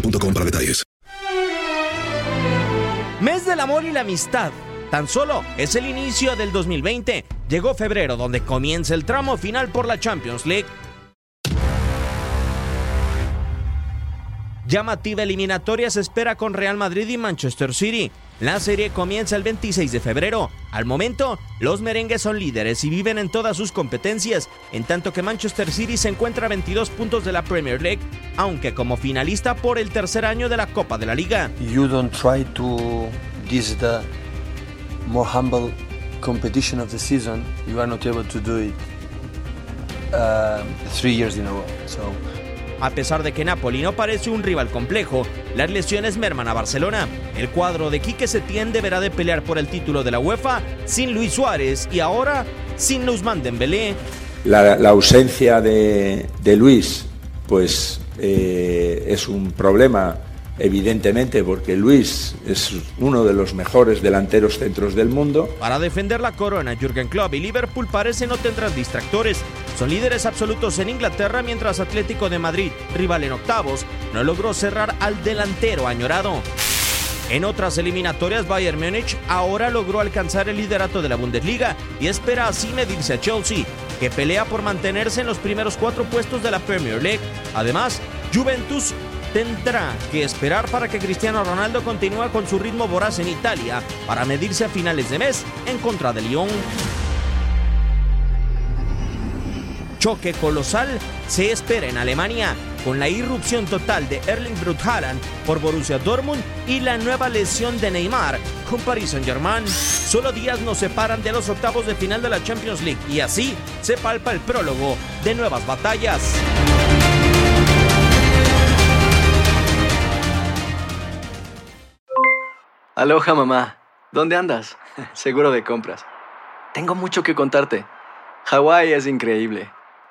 para detalles. Mes del amor y la amistad. Tan solo es el inicio del 2020. Llegó febrero donde comienza el tramo final por la Champions League. Llamativa eliminatoria se espera con Real Madrid y Manchester City. La serie comienza el 26 de febrero. Al momento, los merengues son líderes y viven en todas sus competencias, en tanto que Manchester City se encuentra a 22 puntos de la Premier League, aunque como finalista por el tercer año de la Copa de la Liga. you don't try to this is the more humble competition of the season you are not able to do it um, three years in a row so A pesar de que Napoli no parece un rival complejo, las lesiones merman a Barcelona. El cuadro de Quique Setién deberá de pelear por el título de la UEFA sin Luis Suárez y ahora sin Ousmane Dembélé. La, la ausencia de, de Luis, pues eh, es un problema, evidentemente, porque Luis es uno de los mejores delanteros centros del mundo. Para defender la corona, Jürgen Klopp y Liverpool parece no tendrán distractores. Son líderes absolutos en Inglaterra mientras Atlético de Madrid, rival en octavos, no logró cerrar al delantero añorado. En otras eliminatorias, Bayern Múnich ahora logró alcanzar el liderato de la Bundesliga y espera así medirse a Chelsea, que pelea por mantenerse en los primeros cuatro puestos de la Premier League. Además, Juventus tendrá que esperar para que Cristiano Ronaldo continúe con su ritmo voraz en Italia para medirse a finales de mes en contra de Lyon. Choque colosal se espera en Alemania con la irrupción total de Erling Haaland por Borussia Dortmund y la nueva lesión de Neymar con Paris Saint-Germain. Solo días nos separan de los octavos de final de la Champions League y así se palpa el prólogo de nuevas batallas. Aloha mamá, ¿dónde andas? Seguro de compras. Tengo mucho que contarte. Hawái es increíble.